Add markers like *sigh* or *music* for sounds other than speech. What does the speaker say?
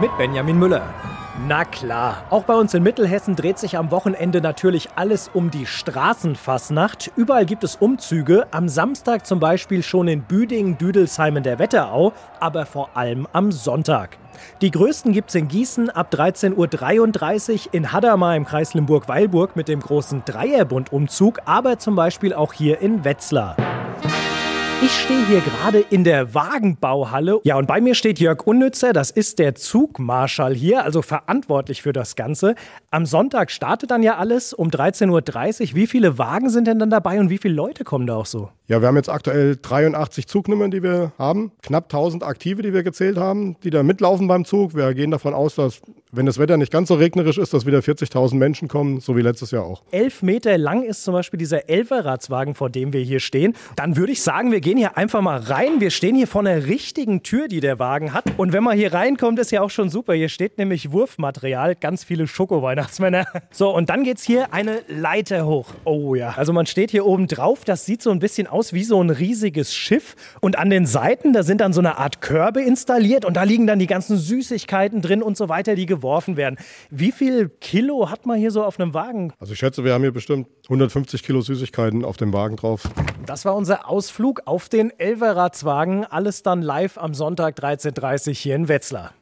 mit Benjamin Müller. Na klar, auch bei uns in Mittelhessen dreht sich am Wochenende natürlich alles um die Straßenfassnacht. Überall gibt es Umzüge, am Samstag zum Beispiel schon in Büdingen, Düdelsheim in der Wetterau, aber vor allem am Sonntag. Die größten gibt es in Gießen ab 13.33 Uhr, in Hadamar im Kreis Limburg-Weilburg mit dem großen Dreierbund-Umzug, aber zum Beispiel auch hier in Wetzlar. Ich stehe hier gerade in der Wagenbauhalle. Ja, und bei mir steht Jörg Unnützer, das ist der Zugmarschall hier, also verantwortlich für das Ganze. Am Sonntag startet dann ja alles um 13.30 Uhr. Wie viele Wagen sind denn dann dabei und wie viele Leute kommen da auch so? Ja, wir haben jetzt aktuell 83 Zugnummern, die wir haben. Knapp 1000 Aktive, die wir gezählt haben, die da mitlaufen beim Zug. Wir gehen davon aus, dass, wenn das Wetter nicht ganz so regnerisch ist, dass wieder 40.000 Menschen kommen, so wie letztes Jahr auch. Elf Meter lang ist zum Beispiel dieser Elferradswagen, vor dem wir hier stehen. Dann würde ich sagen, wir gehen hier einfach mal rein. Wir stehen hier vor einer richtigen Tür, die der Wagen hat. Und wenn man hier reinkommt, ist ja auch schon super. Hier steht nämlich Wurfmaterial, ganz viele Schoko-Weihnachtsmänner. *laughs* So, und dann geht es hier eine Leiter hoch. Oh ja. Also man steht hier oben drauf. Das sieht so ein bisschen aus wie so ein riesiges Schiff. Und an den Seiten, da sind dann so eine Art Körbe installiert. Und da liegen dann die ganzen Süßigkeiten drin und so weiter, die geworfen werden. Wie viel Kilo hat man hier so auf einem Wagen? Also ich schätze, wir haben hier bestimmt 150 Kilo Süßigkeiten auf dem Wagen drauf. Das war unser Ausflug auf den Elverradswagen. Alles dann live am Sonntag 13.30 Uhr hier in Wetzlar.